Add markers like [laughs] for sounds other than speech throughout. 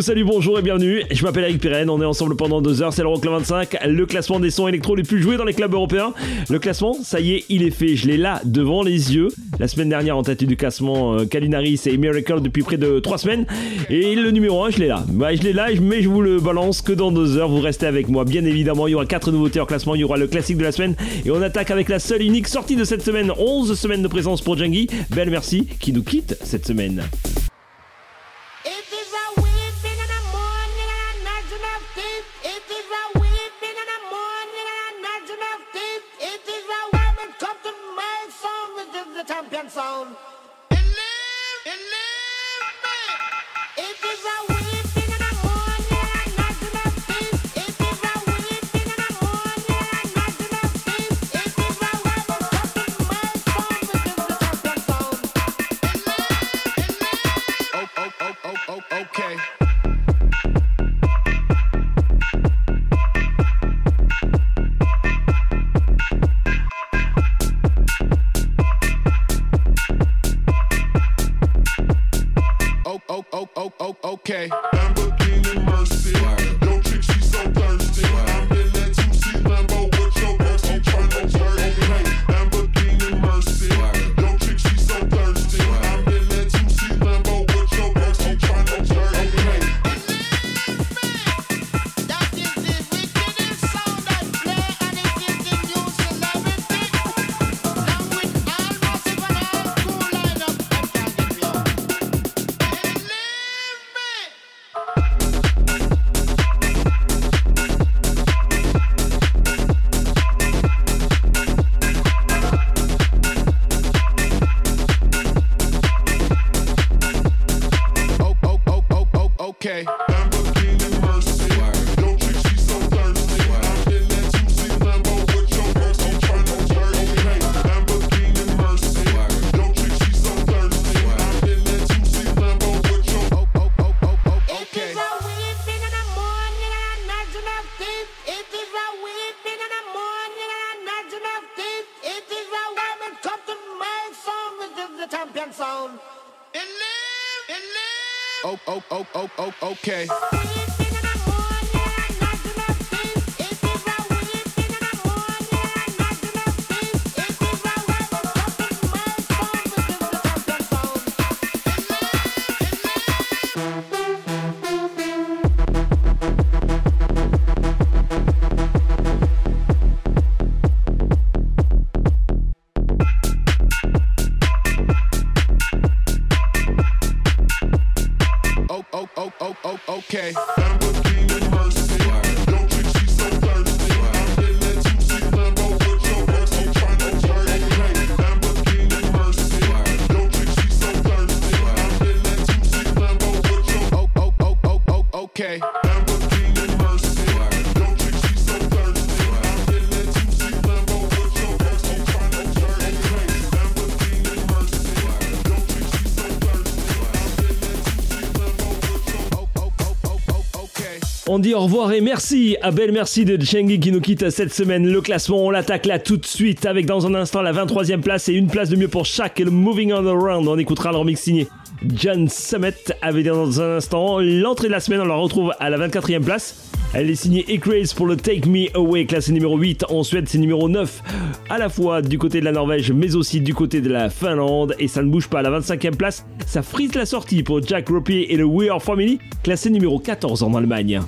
Salut, bonjour et bienvenue. Je m'appelle Eric Pirenne, on est ensemble pendant deux heures, c'est l'Euroclub 25, le classement des sons électro les plus joués dans les clubs européens. Le classement, ça y est, il est fait, je l'ai là devant les yeux. La semaine dernière en tête du classement, euh, Calinaris et Miracle depuis près de trois semaines. Et le numéro 1, je l'ai là. Je l'ai là, mais je vous le balance que dans deux heures, vous restez avec moi. Bien évidemment, il y aura quatre nouveautés en classement, il y aura le classique de la semaine. Et on attaque avec la seule unique sortie de cette semaine, 11 semaines de présence pour Jungie. Belle merci, qui nous quitte cette semaine. Sound. Okay. On dit au revoir et merci. À belle merci de Chengi qui nous quitte cette semaine. Le classement, on l'attaque là tout de suite avec dans un instant la 23e place et une place de mieux pour chaque le Moving on Around. On écoutera le remix signé John Summit avec dans un instant l'entrée de la semaine. On la retrouve à la 24e place. Elle est signée Ecraze pour le Take Me Away, classé numéro 8. En Suède, c'est numéro 9, à la fois du côté de la Norvège, mais aussi du côté de la Finlande. Et ça ne bouge pas à la 25e place. Ça frise la sortie pour Jack Ropier et le We Are Family, classé numéro 14 en Allemagne.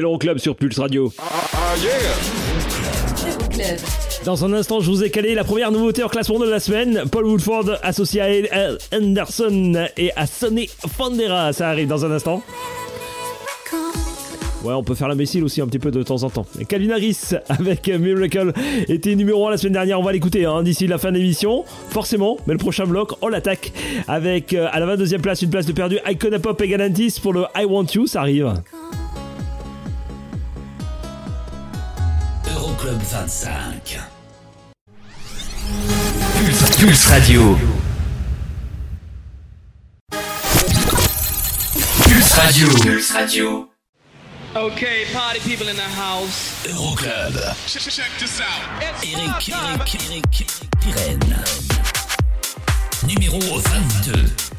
C'est l'Euroclub sur Pulse Radio. Euroclub. Dans un instant, je vous ai calé la première nouveauté en classement de la semaine. Paul Woodford associé à El Anderson et à Sonny Fandera. Ça arrive dans un instant. Ouais, on peut faire l'imbécile aussi un petit peu de temps en temps. Calvin Harris avec Miracle était numéro 1 la semaine dernière. On va l'écouter hein, d'ici la fin de l'émission. Forcément, mais le prochain bloc, on l'attaque avec euh, à la 22e place, une place de perdu. Icona Pop et Galantis pour le I Want You. Ça arrive. 25. Pulse, Pulse Radio. Pulse Radio. Pulse Radio. Okay, party people in the house. Euroclub. Check, check this out. Eric. Eric, Eric. Numéro 22.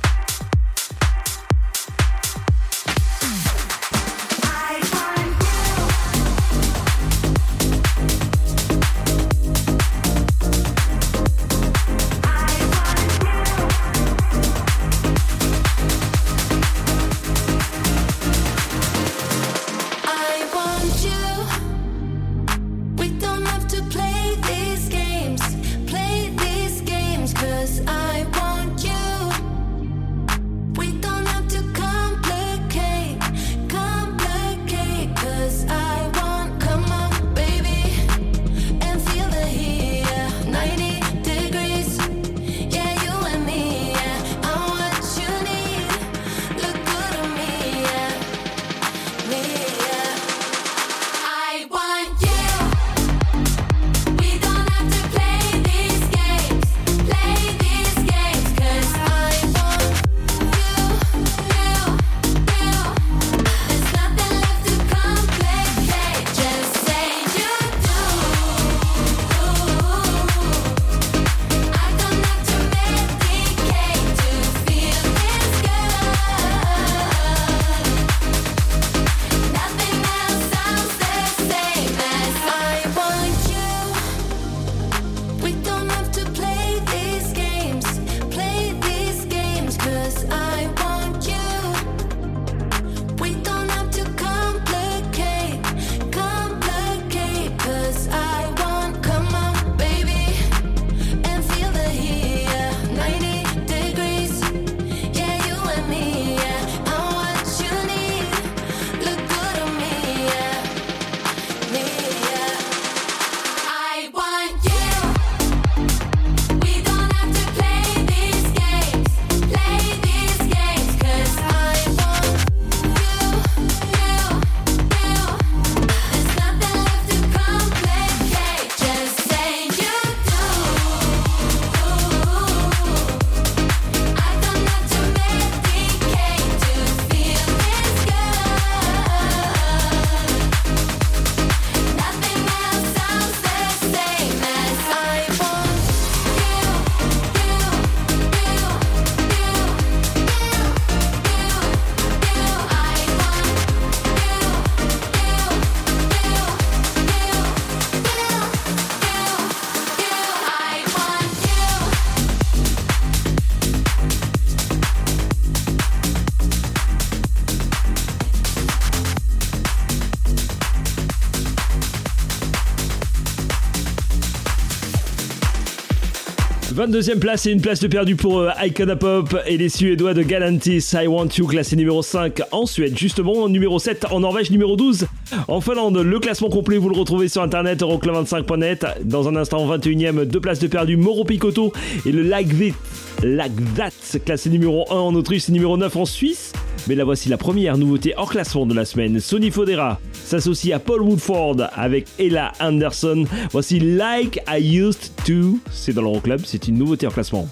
22e place et une place de perdu pour euh, Icona Pop et les Suédois de Galantis. I Want You, classé numéro 5 en Suède, justement. Numéro 7 en Norvège, numéro 12 en Finlande. Le classement complet, vous le retrouvez sur internet, euroclub25.net. Dans un instant, 21e, deux places de perdu, Moro Picotto et le Like Vit. Like That, classé numéro 1 en Autriche et numéro 9 en Suisse. Mais la voici la première nouveauté hors classement de la semaine. Sony Fodera s'associe à Paul Woodford avec Ella Anderson. Voici Like I Used To. C'est dans l'Euroclub, c'est une nouveauté en classement.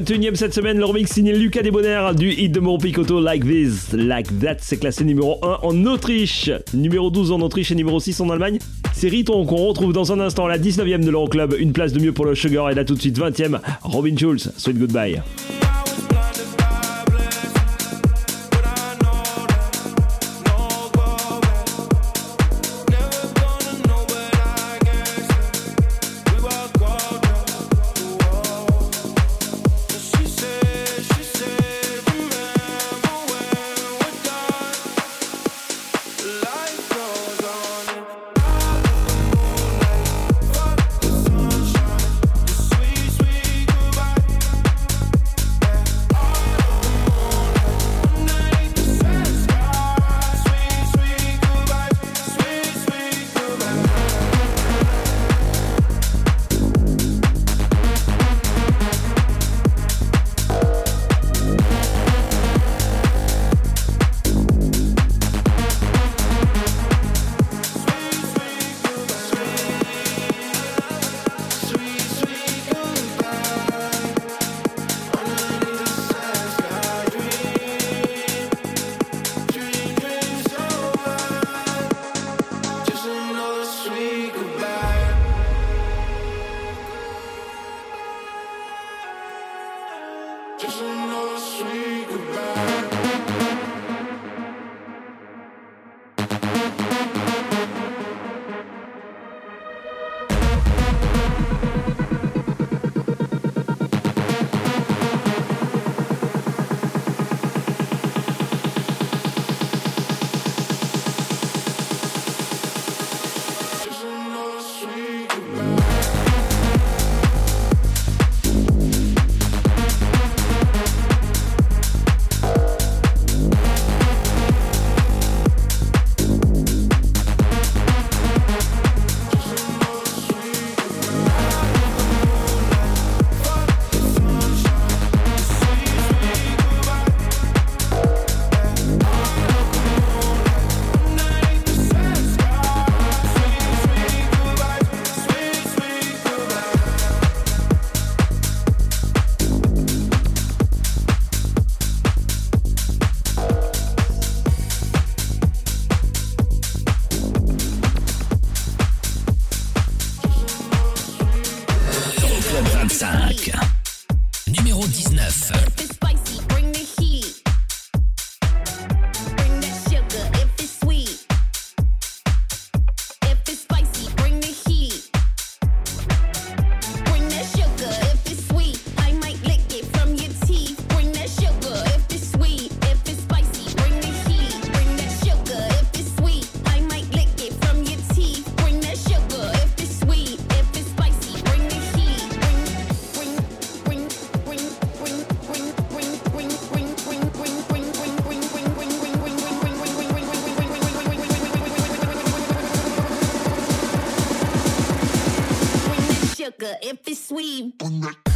21ème cette semaine, le remix signé Lucas Desbonnaires du hit de Moro Picotto Like This, Like That, c'est classé numéro 1 en Autriche, numéro 12 en Autriche et numéro 6 en Allemagne. C'est Riton qu'on retrouve dans un instant la 19ème de l'Euroclub, une place de mieux pour le Sugar et là tout de suite 20ème, Robin Schulz, Sweet Goodbye. If it's sweet.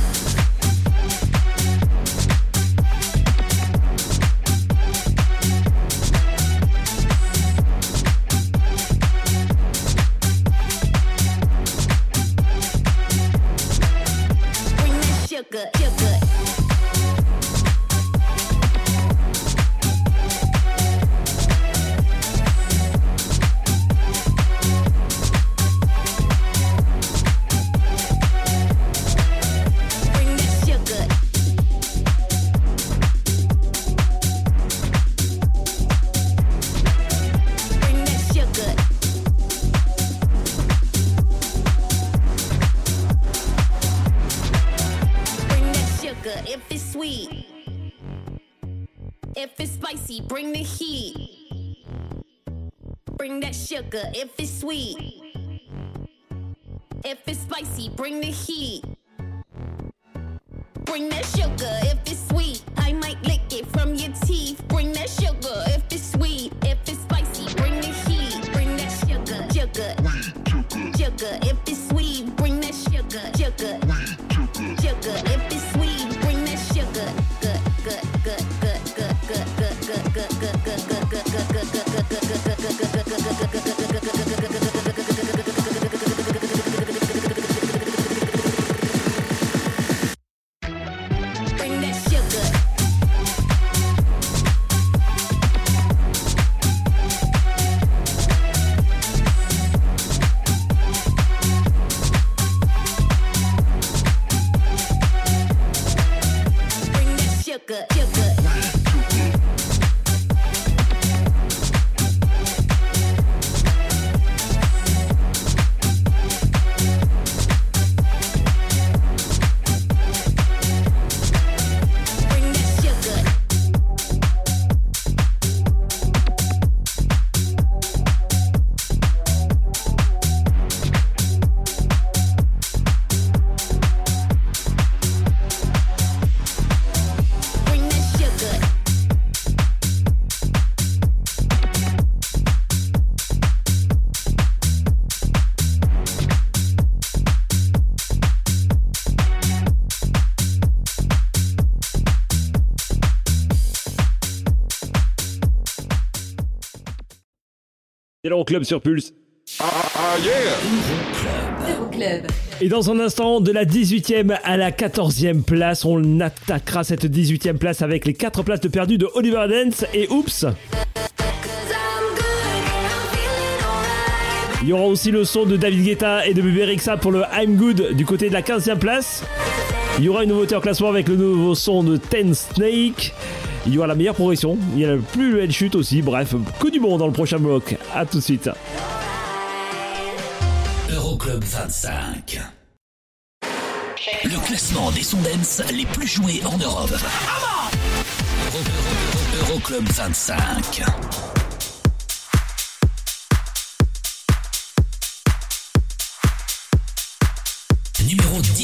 L'Euroclub sur Pulse. Euroclub. Et dans un instant, de la 18e à la 14e place, on attaquera cette 18e place avec les 4 places de perdu de Oliver Dance et Oops. Il y aura aussi le son de David Guetta et de Bébé Rexha pour le I'm Good du côté de la 15e place. Il y aura une nouveauté en classement avec le nouveau son de Ten Snake. Il y aura la meilleure progression. Il y a le plus belle chute aussi. Bref, que du bon dans le prochain bloc. A tout de suite. Euroclub 25. Le classement des sons dance les plus joués en Europe. Euro- Euro- Euroclub 25. Numéro 18.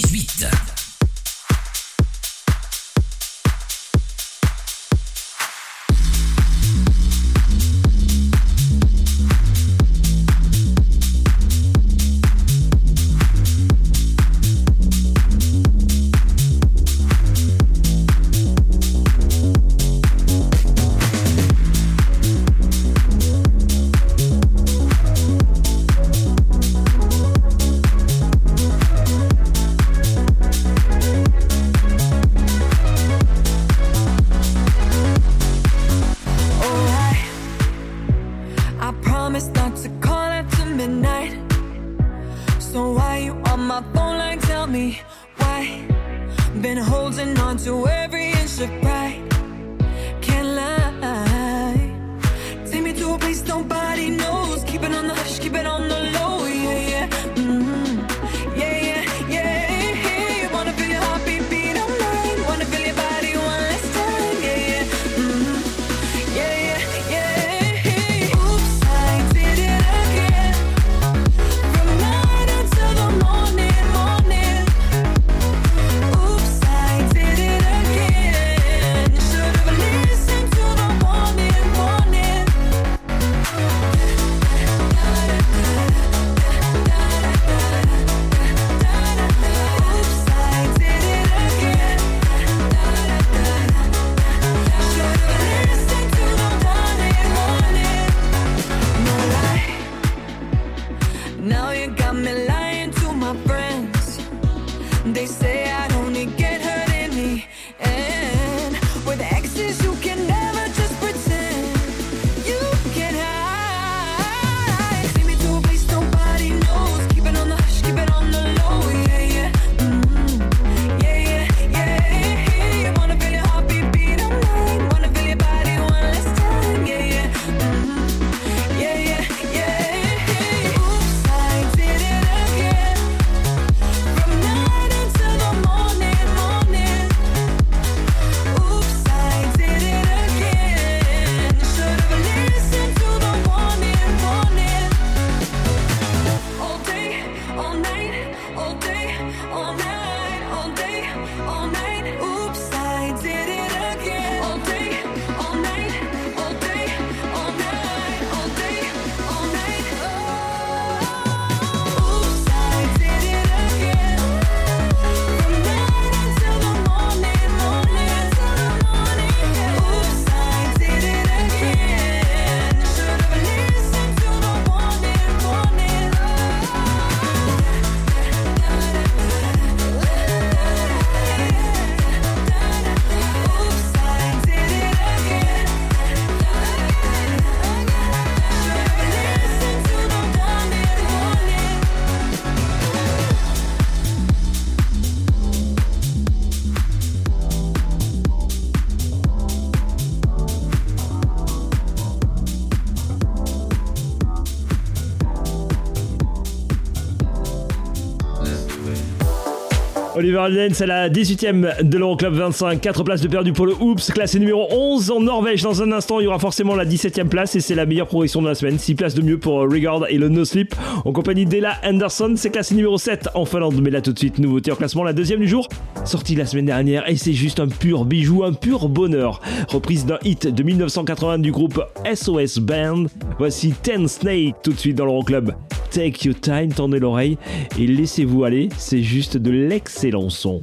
Oliver Alden, c'est la 18ème de l'Euroclub 25. 4 places de perdu pour le Hoops, classé numéro 11 en Norvège. Dans un instant, il y aura forcément la 17ème place et c'est la meilleure progression de la semaine. 6 places de mieux pour euh, Regard et le No Sleep. En compagnie d'Ella Anderson, c'est classé numéro 7 en Finlande. Mais là, tout de suite, nouveauté en classement, la deuxième du jour, sortie la semaine dernière. Et c'est juste un pur bijou, un pur bonheur. Reprise d'un hit de 1980 du groupe SOS Band. Voici Ten Snake tout de suite dans l'Euroclub. Take Your Time, tendez l'oreille et laissez-vous aller, c'est juste de l'excellent son.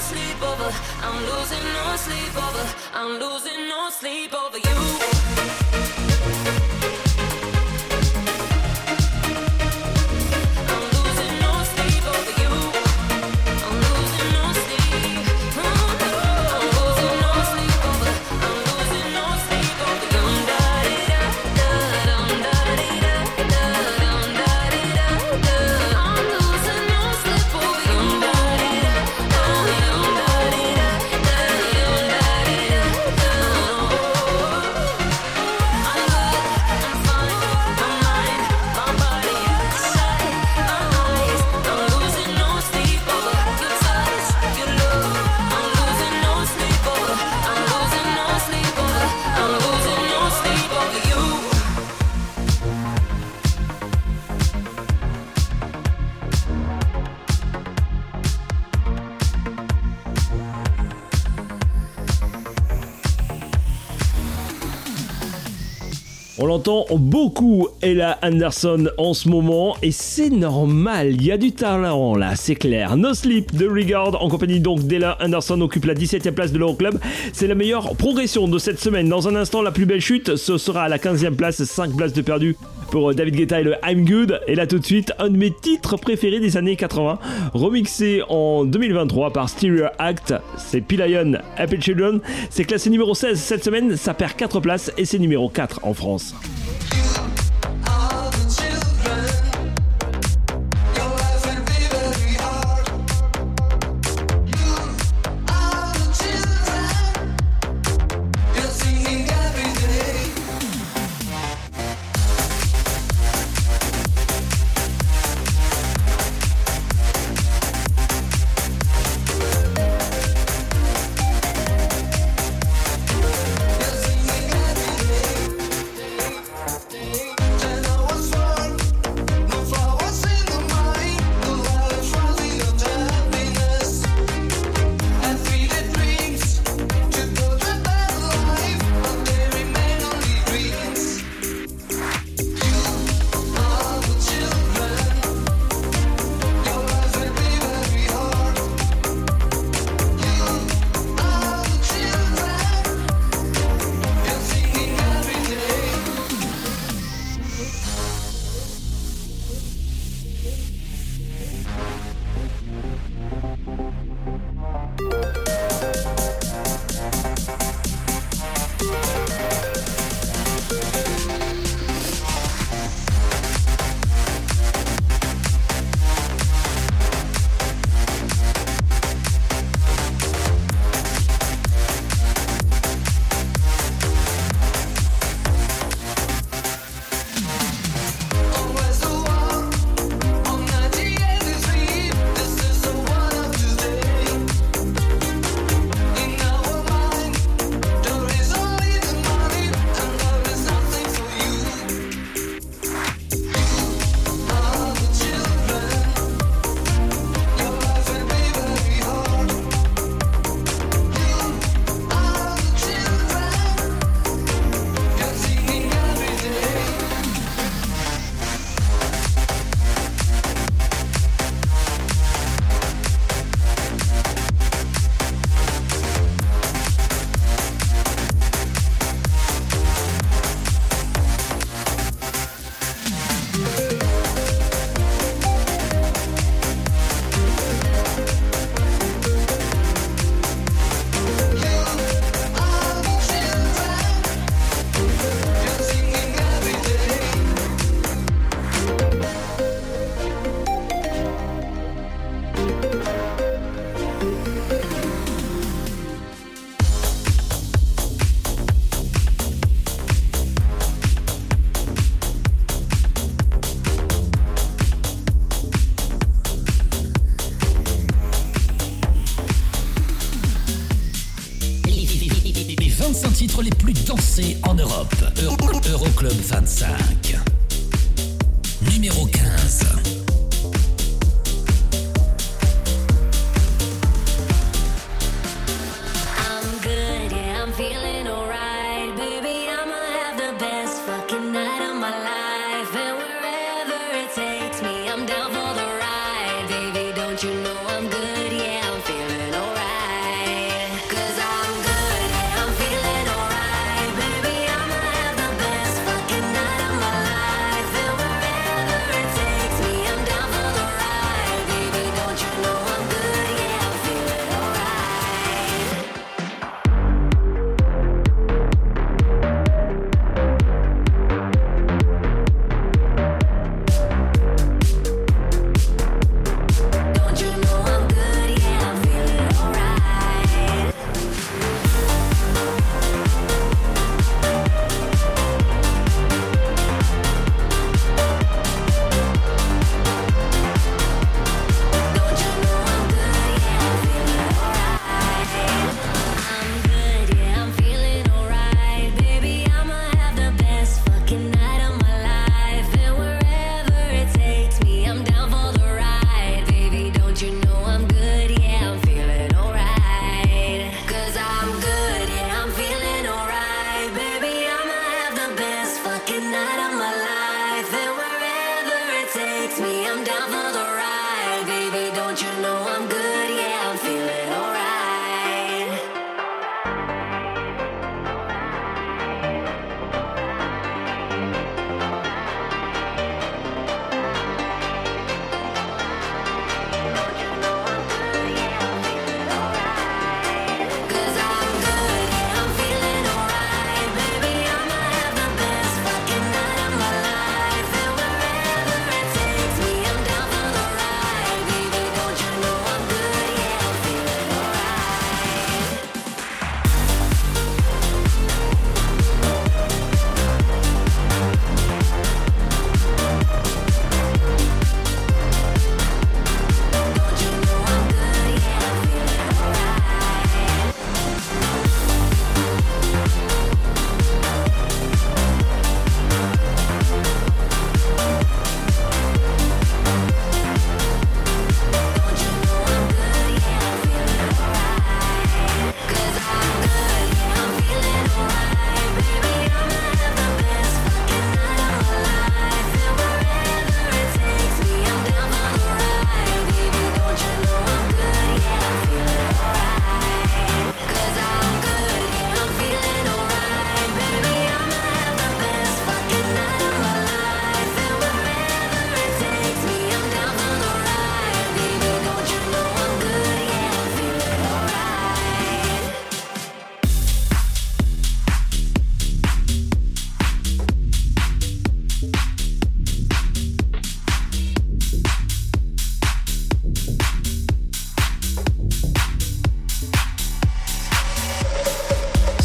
sleep over. I'm losing no sleep over. I'm losing no sleep over you. On l'entend beaucoup, Ella Anderson, en ce moment, et c'est normal, il y a du talent là, c'est clair. No Sleep de Regard, en compagnie donc d'Ella Anderson, occupe la 17e place de l'Euroclub. C'est la meilleure progression de cette semaine. Dans un instant, la plus belle chute, ce sera à la 15e place, 5 places de perdu pour David Guetta et le I'm Good. Et là tout de suite, un de mes titres préférés des années 80, remixé en 2023 par Stereo Act, c'est Pilion Happy Children. C'est classé numéro 16 cette semaine, ça perd 4 places et c'est numéro 4 en France. Euroclub 25.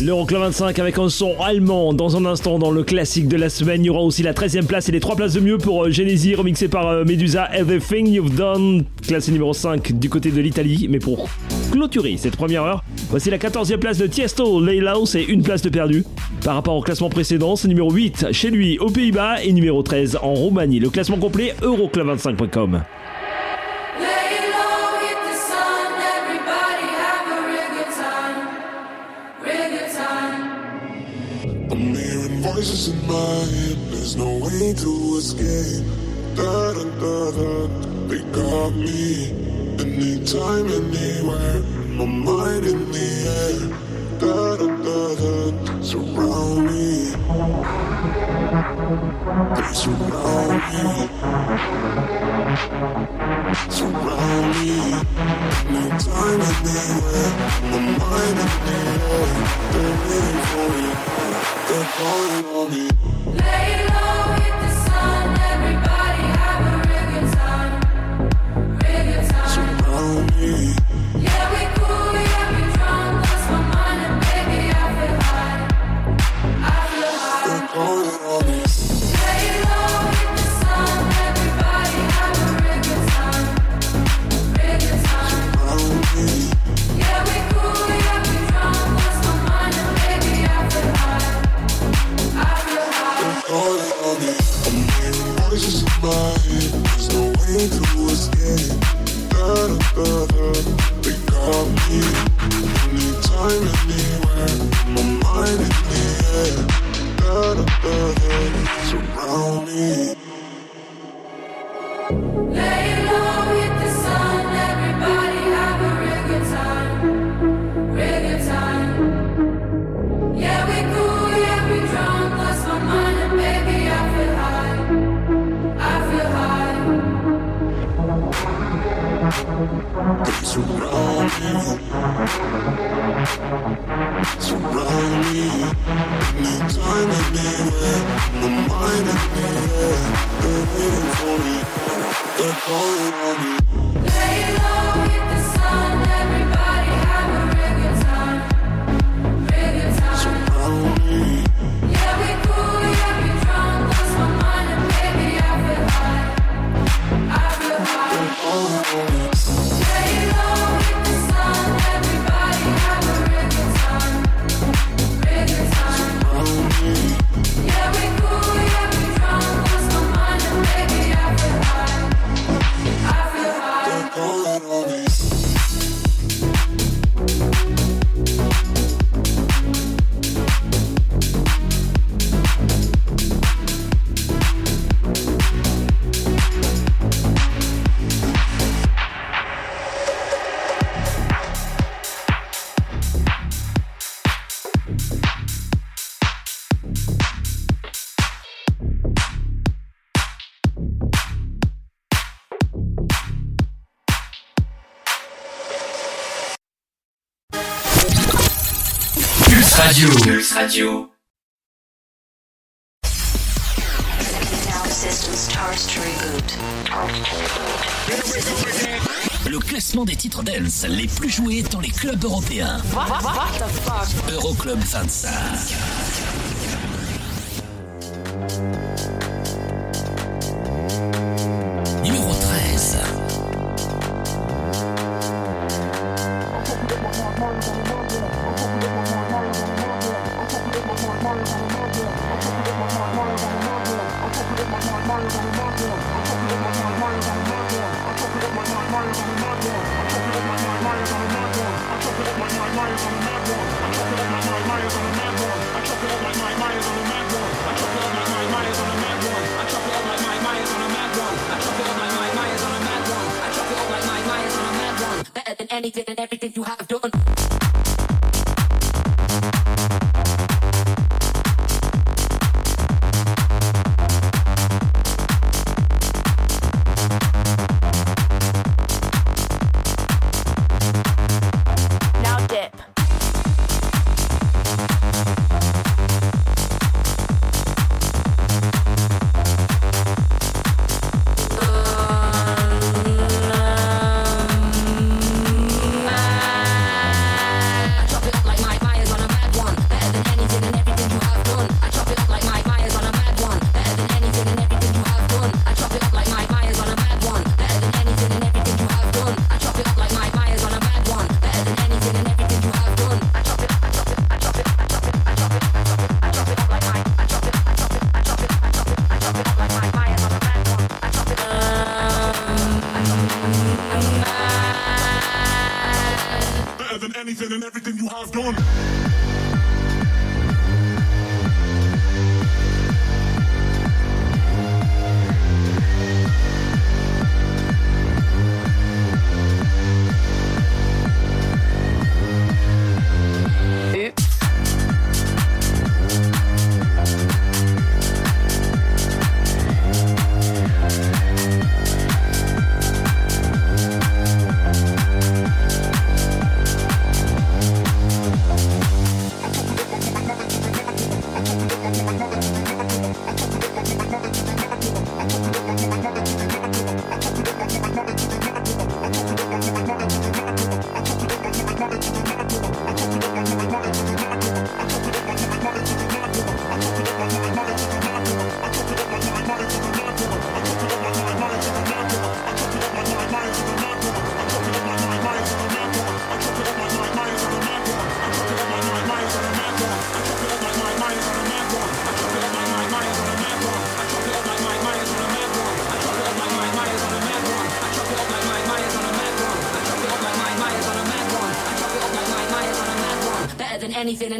L'Euroclub 25 avec un son allemand. Dans un instant, dans le classique de la semaine, il y aura aussi la 13e place et les 3 places de mieux pour euh, Genesis, remixé par euh, Medusa, Everything You've Done, classé numéro 5 du côté de l'Italie. Mais pour clôturer cette première heure, voici la 14e place de Tiesto, Laylaus et une place de perdu. Par rapport au classement précédent, c'est numéro 8 chez lui aux Pays-Bas et numéro 13 en Roumanie. Le classement complet, euroclub25.com. to escape. Da da da da, they got me. Anytime, anywhere, my mind in the air. Da da da da, surround me. They surround me. Surround me. Anytime, anywhere, my mind in the air. They're waiting for me. They're calling on me. Lay low, hit the Le classement des titres dance les plus joués dans les clubs européens. Euroclub 25.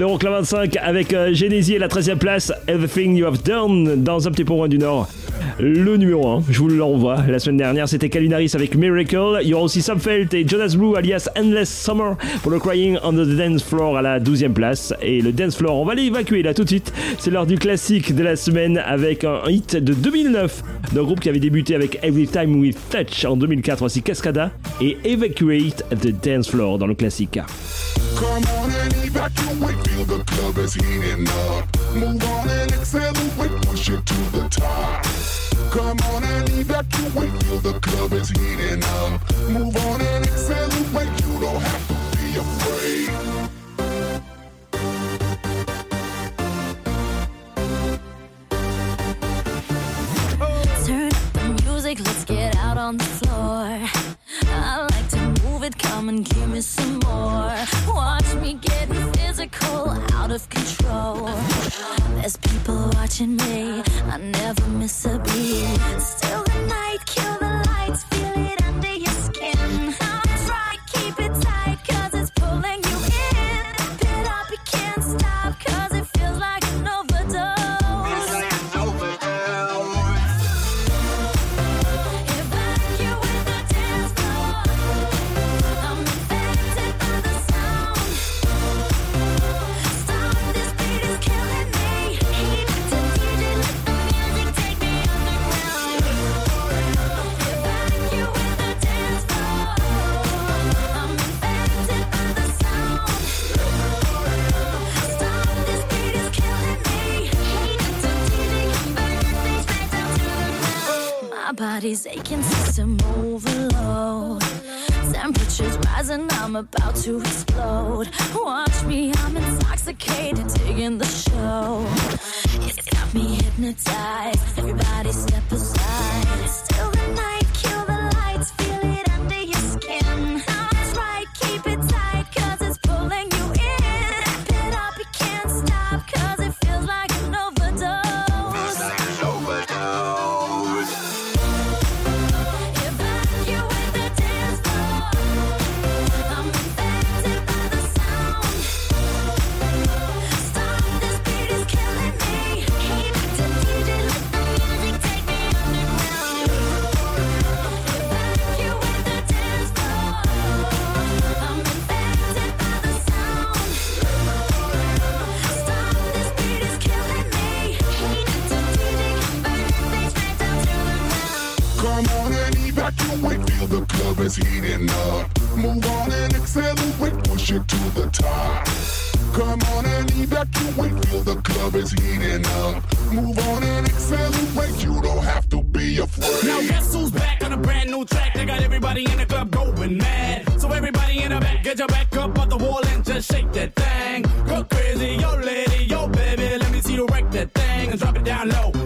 L'Euroclub 25 avec euh, Genesis et la 13e place, Everything You Have Done, dans un petit peu moins du Nord. Le numéro 1, je vous le renvoie. La semaine dernière, c'était Calinaris avec Miracle. Il y aura aussi Sam Felt et Jonas Blue alias Endless Summer pour le Crying on the Dance Floor à la 12e place. Et le Dance Floor, on va l'évacuer là tout de suite. C'est l'heure du classique de la semaine avec un hit de 2009 d'un groupe qui avait débuté avec Every Time We Touch en 2004, voici Cascada et Evacuate the Dance Floor dans le classique. Come on and evacuate, feel the club is heating up. Move on and accelerate, push it to the top. Come on and evacuate, feel the club is heating up. Move on and accelerate, you don't have to be afraid. Turn up the music, let's get out on the floor. It, come and give me some more. Watch me getting physical, out of control. There's people watching me, I never miss a beat. Still the night, kill the lights, body's aching, system overload. Temperatures rising, I'm about to explode. Watch me, I'm intoxicated, digging the show. It's got me hypnotized. Everybody step aside. Still the night, the club is heating up. Move on and accelerate, push it to the top. Come on and evacuate, feel the club is heating up. Move on and accelerate, you don't have to be afraid. Now guess who's back on a brand new track? They got everybody in the club going mad. So everybody in the back, get your back up off the wall and just shake that thing. Go crazy, yo lady, yo baby, let me see you wreck that thing and drop it down low.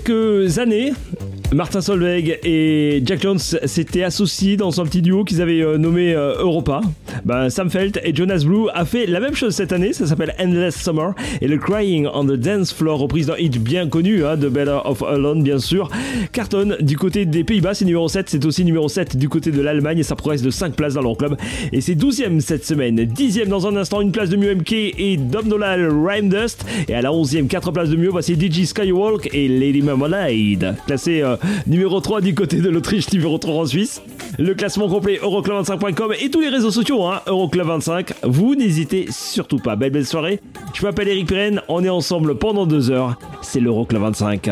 Quelques années, Martin Solveig et Jack Jones s'étaient associés dans un petit duo qu'ils avaient euh, nommé euh, Europa. Ben, Sam Felt et Jonas Blue a fait la même chose cette année, ça s'appelle Endless Summer et le Crying on the Dance Floor, reprise d'un hit bien connu hein, de Better of Alone bien sûr, cartonne du côté des Pays-Bas, c'est numéro 7, c'est aussi numéro 7 du côté de l'Allemagne et ça progresse de 5 places dans leur club. Et c'est 12ème cette semaine, 10ème dans un instant, une place de mieux MK et Dom Dolal Rhyme Dust. Et à la 11ème, 4 places de mieux, voici DJ Skywalk et Lady Marmalade, classé euh, numéro 3 du côté de l'Autriche, numéro 3 en Suisse. Le classement complet euroclub25.com et tous les réseaux sociaux, hein, Euroclub25. Vous n'hésitez surtout pas. Belle belle soirée. Je m'appelle Eric Pirenne, on est ensemble pendant deux heures. C'est l'Euroclub 25.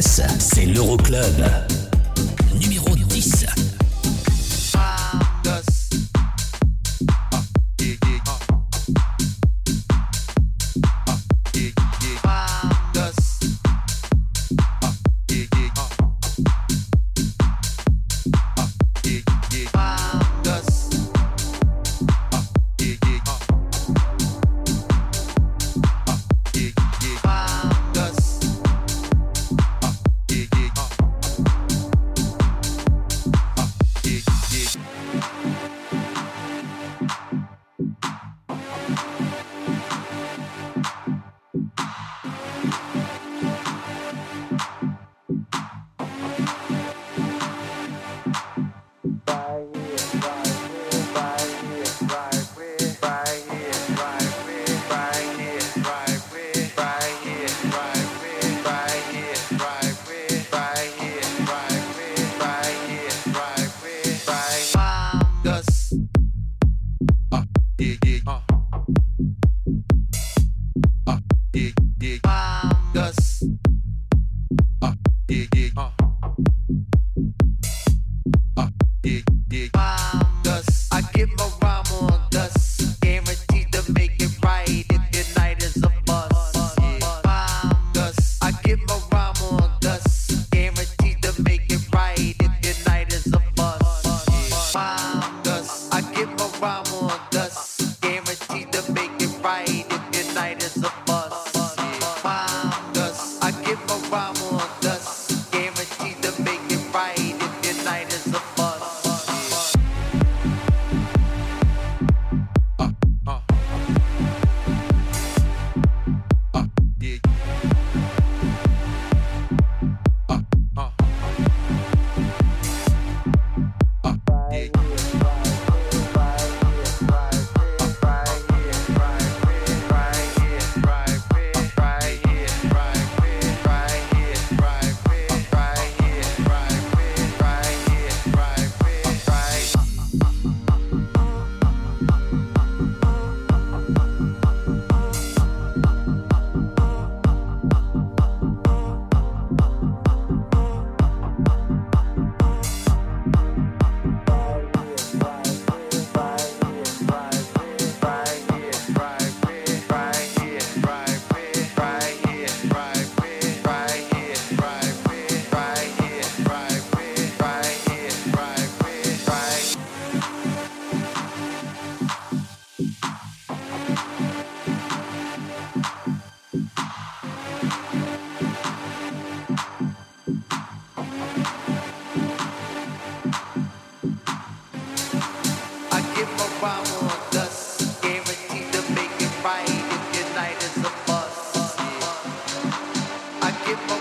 C'est l'Euroclub.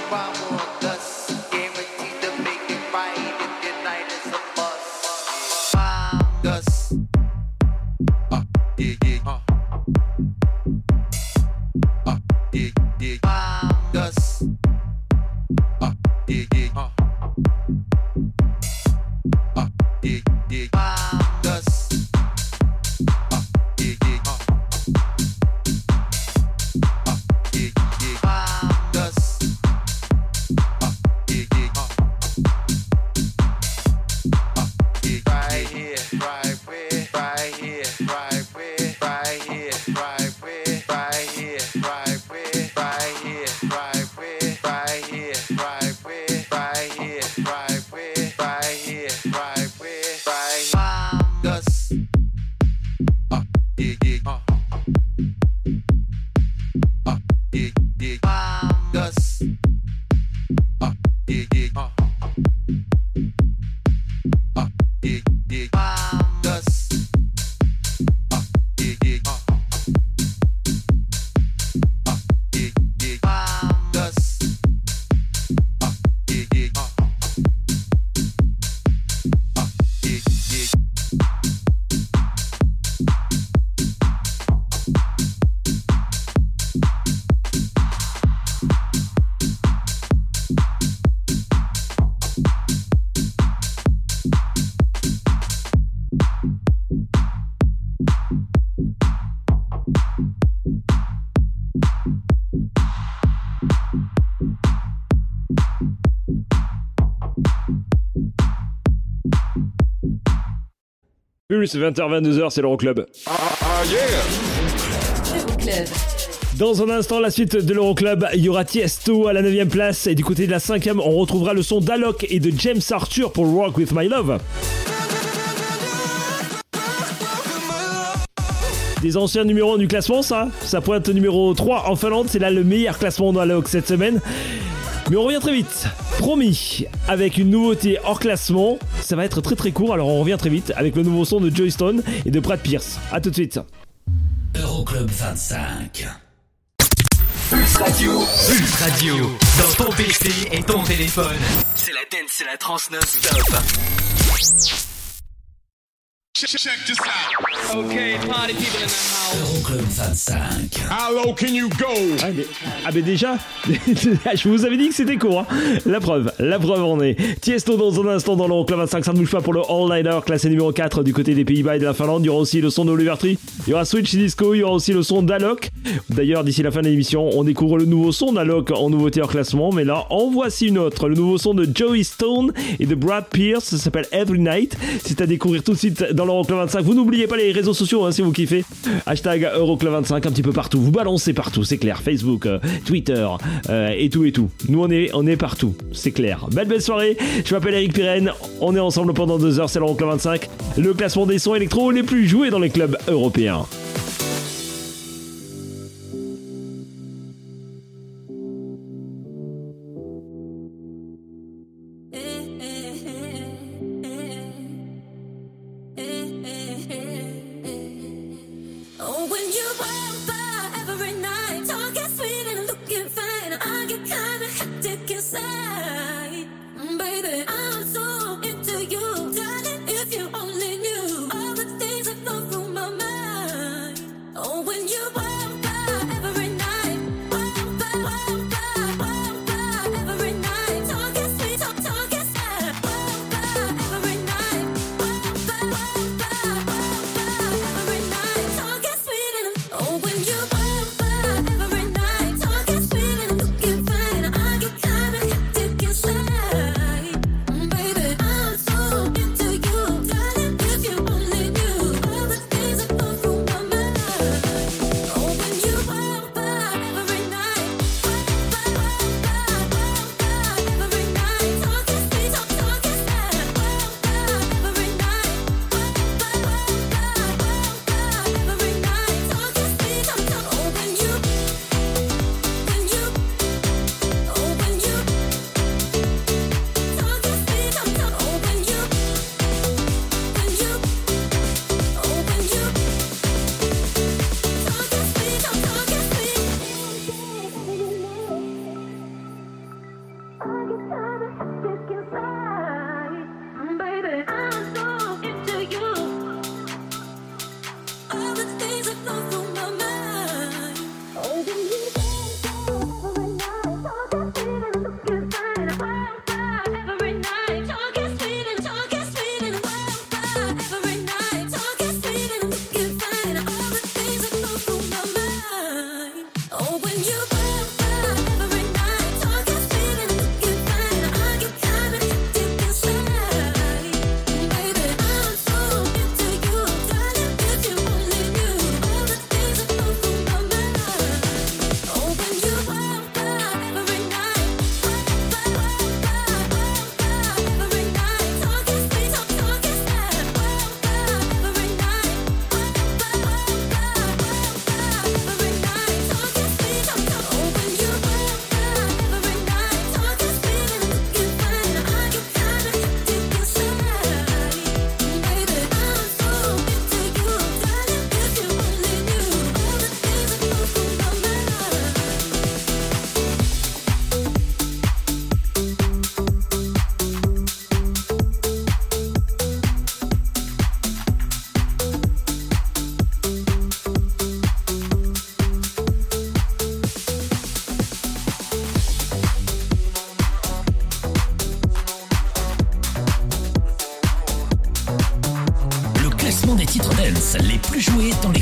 bomb. Plus 20h22h, c'est l'Euroclub. Euroclub. Dans un instant, la suite de l'Euroclub, il y aura Tiesto à la 9ème place. Et du côté de la 5ème, on retrouvera le son d'Alok et de James Arthur pour Rock with My Love. Des anciens numéros 1 du classement, ça Ça pointe numéro 3 en Finlande. C'est là le meilleur classement d'Alok cette semaine. Mais on revient très vite, promis, avec une nouveauté hors classement. Ça va être très très court, alors on revient très vite avec le nouveau son de Joy Stone et de Brad Pierce. A tout de suite. Euroclub 25. Pulse Radio. Pulse Radio. Dans ton PC et ton téléphone. C'est la dance, c'est la trans non-stop. Check this out. Okay, party people in the house. Euroclub 25. How low can you go? Ah mais, ah mais déjà, [laughs] je vous avais dit que c'était court. hein. La preuve, la preuve en est. Tiesto dans un instant dans l'Euroclub 25, ça ne bouge pas pour le All-Nighter, classé numéro 4 du côté des Pays-Bas et de la Finlande. Il y aura aussi le son de Oliver Tree, il y aura Switch Disco, il y aura aussi le son d'Alok. D'ailleurs, d'ici la fin de l'émission, on découvre le nouveau son d'Alok en nouveauté hors classement. Mais là, en voici une autre, le nouveau son de Joey Stone et de Brad Pierce, ça s'appelle Every Night. C'est à découvrir tout de suite dans l'Euroclub 25. Vous n'oubliez pas les réseaux sociaux hein, si vous kiffez. Hashtag Euroclub 25 un petit peu partout. Vous balancez partout, c'est clair. Facebook, euh, Twitter euh, et tout et tout. Nous on est, on est partout, c'est clair. Belle belle soirée. Je m'appelle Eric Pirenne. On est ensemble pendant deux heures. C'est l'Euroclub 25. Le classement des sons électro les plus joués dans les clubs européens. Oh, when you walk by every night,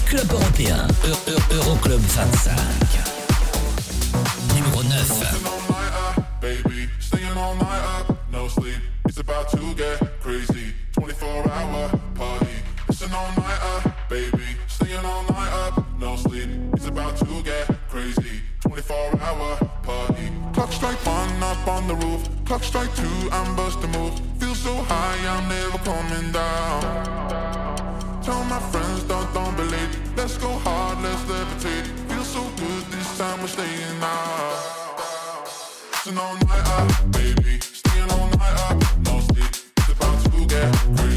clubs européens. E, e, Euroclub -Euro 25. quer ver.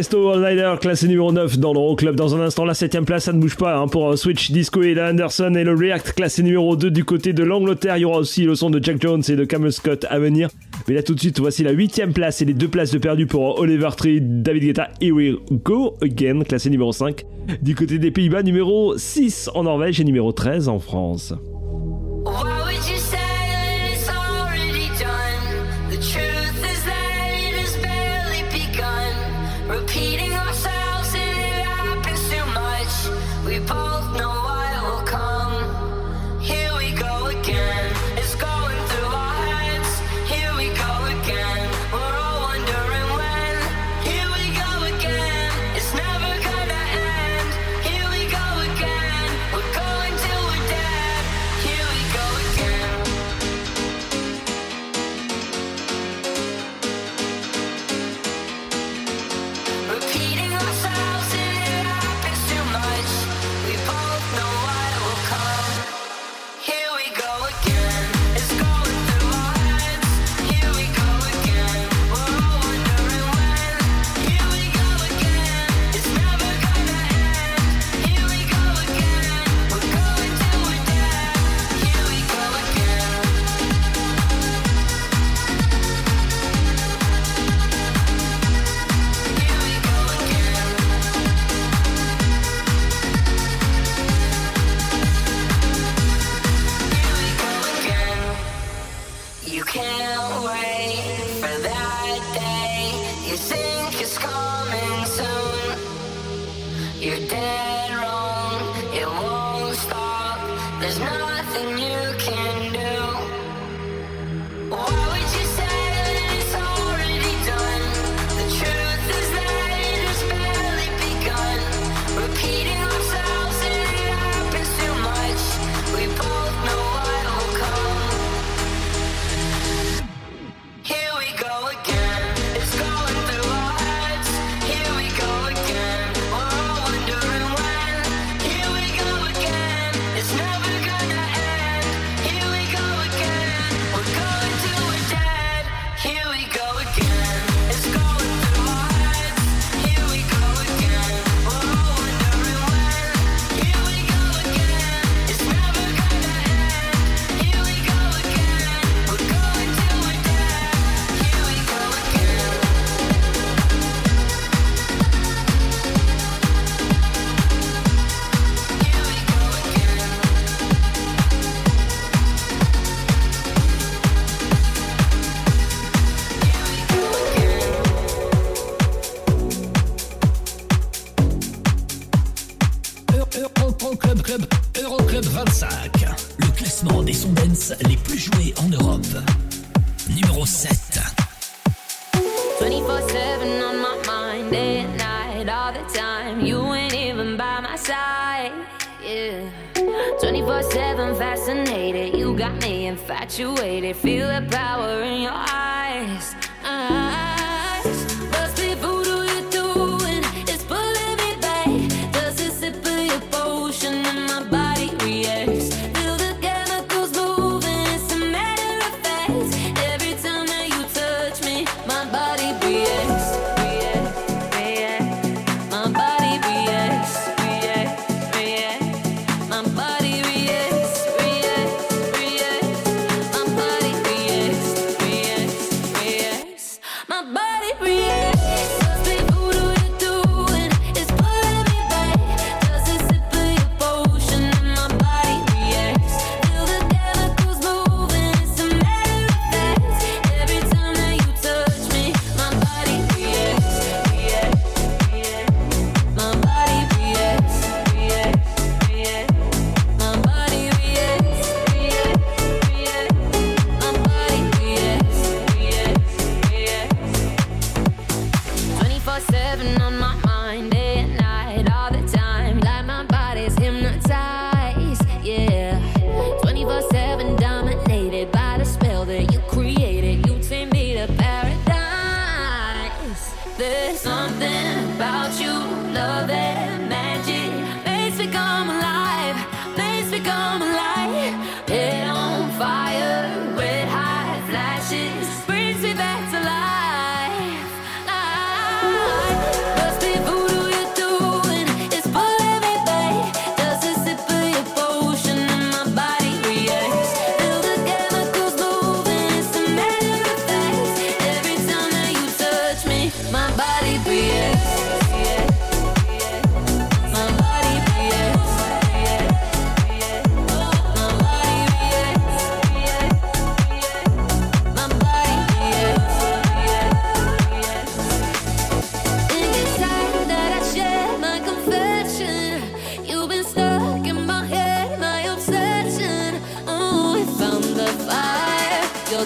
Tiesto classé numéro 9 dans l'Euroclub. Dans un instant, la 7ème place, ça ne bouge pas hein, pour euh, Switch, Disco et Anderson et le React, classé numéro 2 du côté de l'Angleterre. Il y aura aussi le son de Jack Jones et de Camel Scott à venir. Mais là, tout de suite, voici la 8ème place et les deux places de perdu pour euh, Oliver Tree, David Guetta, Here We Go Again, classé numéro 5. Du côté des Pays-Bas, numéro 6 en Norvège et numéro 13 en France.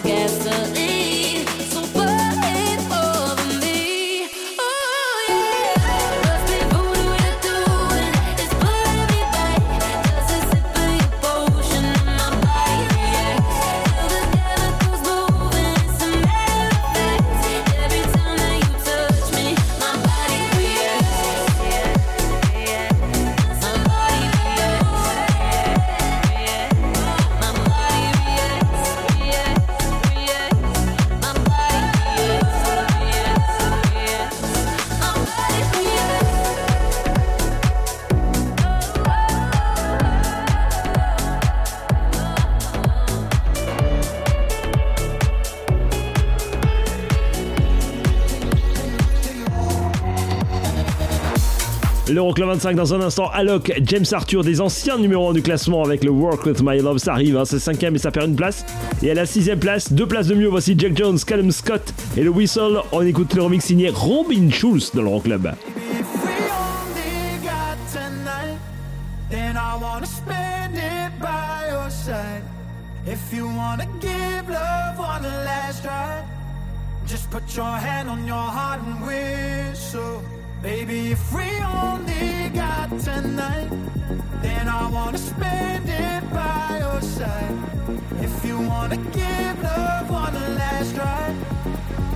podcaster. donc le 25 dans un instant, Alok, James Arthur, des anciens numéros 1 du classement avec le Work With My Love, ça arrive, hein, c'est 5 et ça perd une place. Et à la 6 place, deux places de mieux, voici Jack Jones, Callum Scott et le Whistle. On écoute le remix signé Robin Schulz dans le Rock Club. Baby, if we only got tonight, then I wanna spend it by your side. If you wanna give love one last try,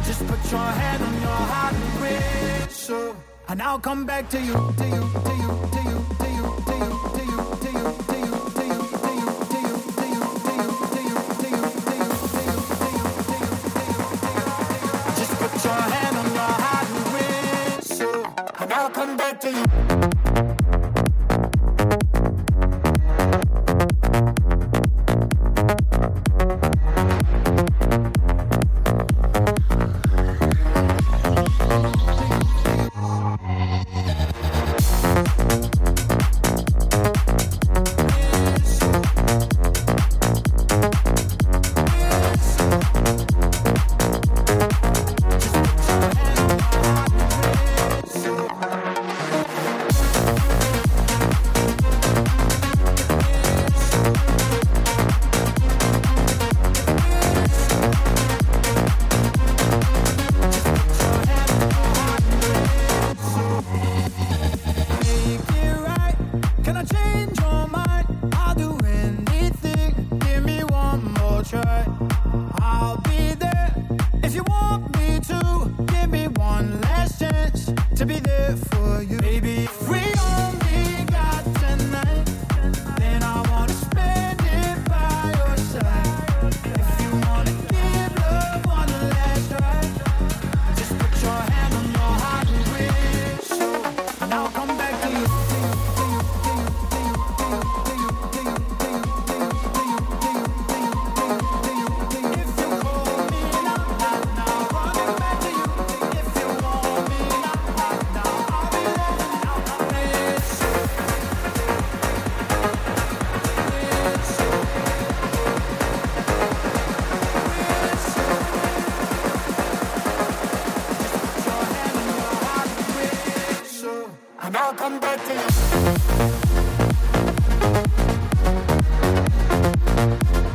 just put your hand on your heart and whistle. And I'll come back to you, to you, to you, to you. I'll come back to you. Back to you.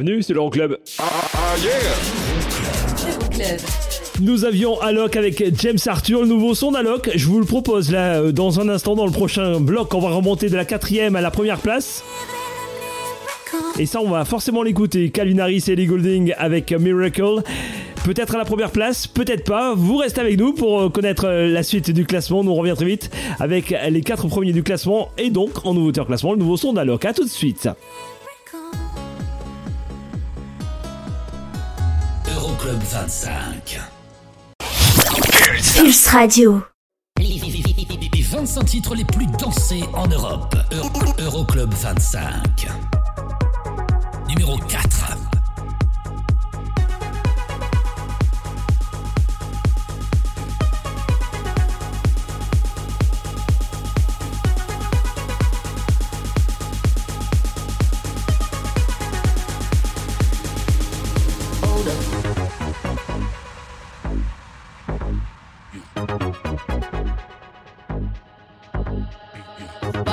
Bienvenue, c'est l'Euroclub. Euroclub. Nous avions Alok avec James Arthur, le nouveau son d'Alok. Je vous le propose là euh, dans un instant dans le prochain bloc. On va remonter de la quatrième à la première place. Et ça, on va forcément l'écouter. Calvin Harris et Ellie Goulding avec Miracle. Peut-être à la première place, peut-être pas. Vous restez avec nous pour euh, connaître euh, la suite du classement. Nous on revient très vite avec les quatre premiers du classement et donc en nouveauté en classement, le nouveau son d'Alok. À tout de suite. Euroclub 25. Pulse Radio. Les 25 titres les plus dansés en Europe. Euro- Euroclub 25. Numéro 4.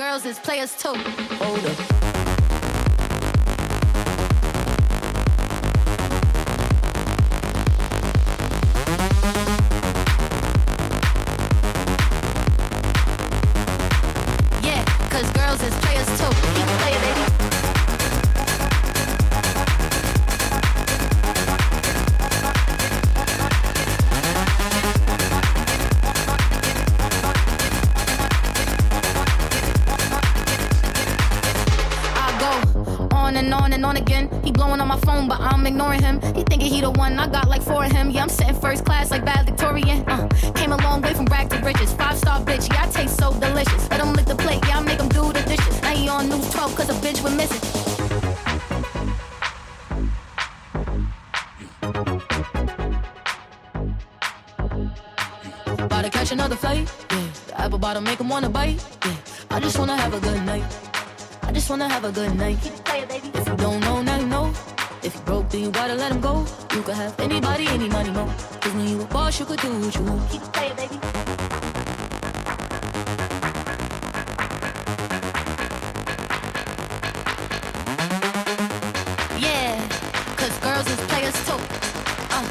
Girls is players too. Hold up. Girls is players too. Uh,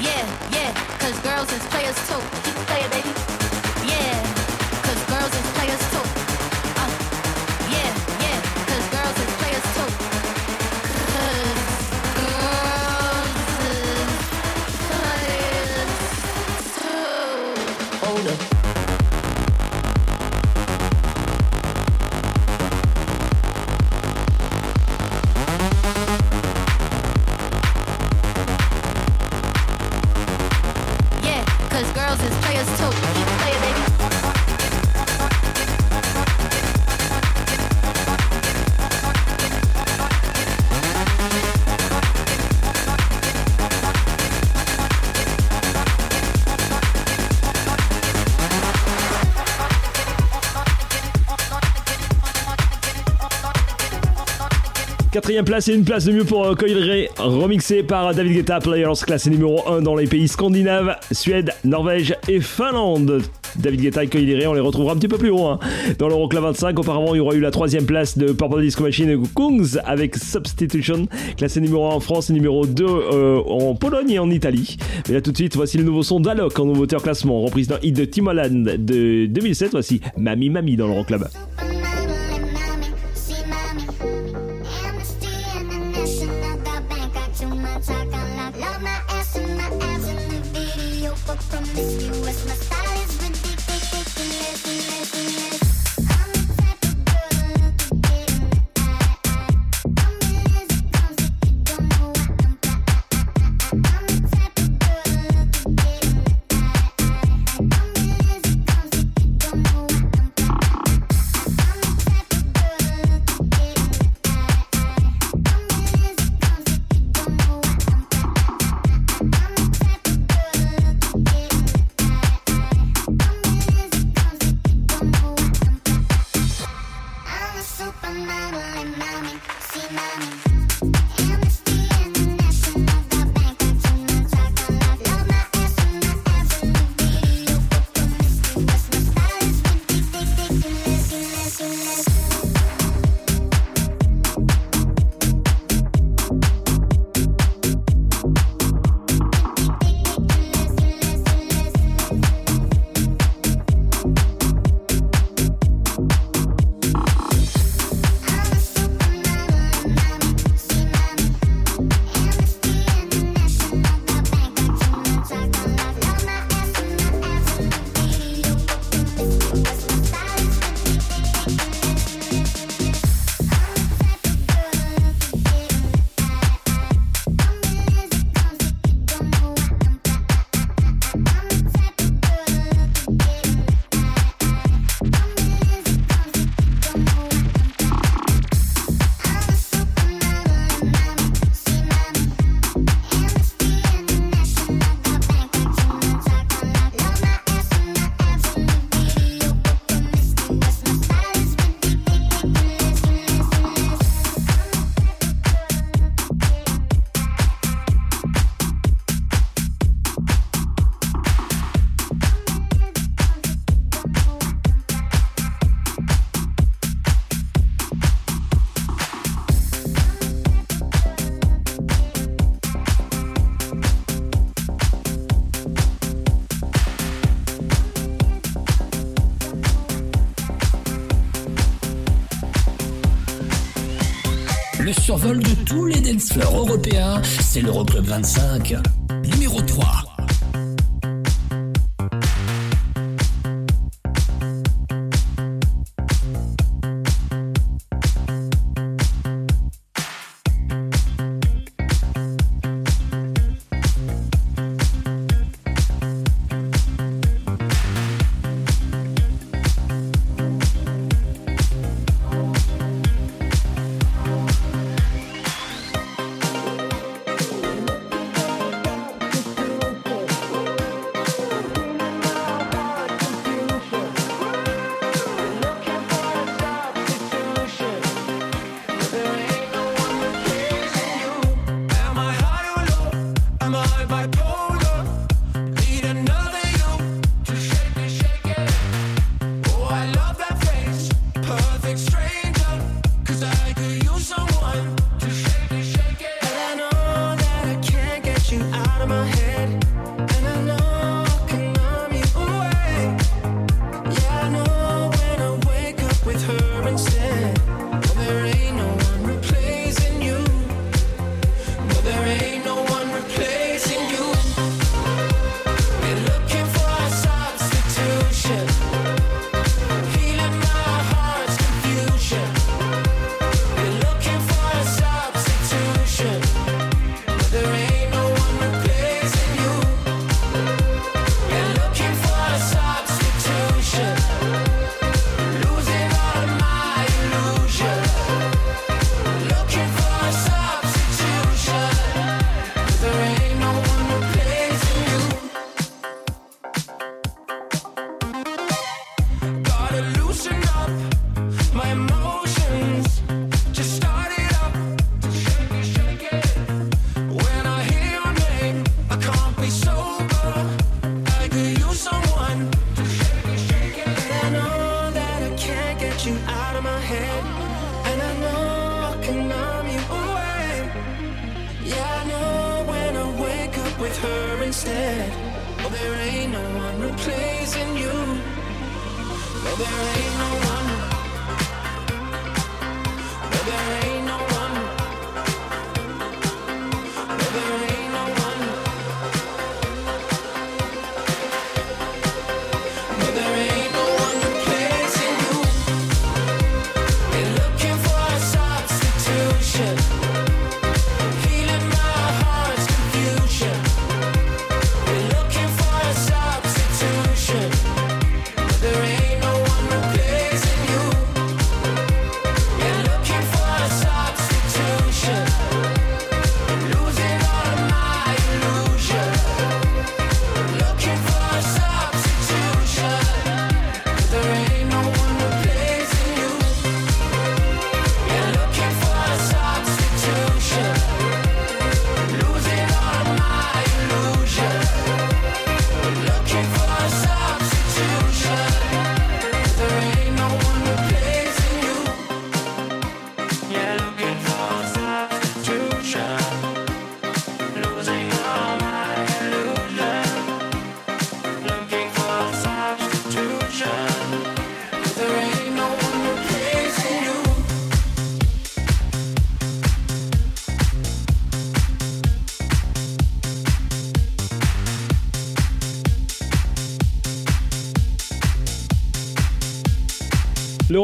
yeah, yeah, cause girls is players too. Quatrième place et une place de mieux pour euh, Coil remixé par David Guetta, Players, classé numéro 1 dans les pays scandinaves, Suède, Norvège et Finlande. David Guetta et Coil on les retrouvera un petit peu plus haut hein. dans l'Euroclub 25. Auparavant, il y aura eu la troisième place de Purple Disco Machine et Kungs avec Substitution, classé numéro 1 en France et numéro 2 euh, en Pologne et en Italie. Mais là tout de suite, voici le nouveau son d'Alok en nouveauté en classement, reprise d'un hit de Timbaland de 2007. Voici Mami Mami dans l'Euroclub. Thank Fleur européen, c'est l'Euroclub 25.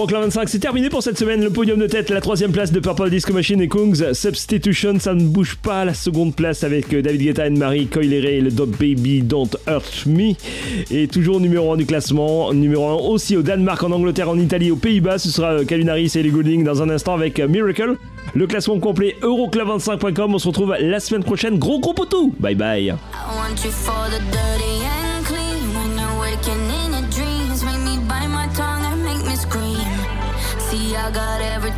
Euroclub 25, c'est terminé pour cette semaine. Le podium de tête, la troisième place de Purple Disco Machine et Kungs. Substitution, ça ne bouge pas. La seconde place avec euh, David Guetta et Marie Coileré et le Dop Baby Don't Hurt Me. Et toujours numéro 1 du classement. Numéro 1 aussi au Danemark, en Angleterre, en Italie, aux Pays-Bas. Ce sera euh, Kalunaris et les Golding dans un instant avec euh, Miracle. Le classement complet euroclub25.com. On se retrouve la semaine prochaine. Gros gros potou. Bye bye.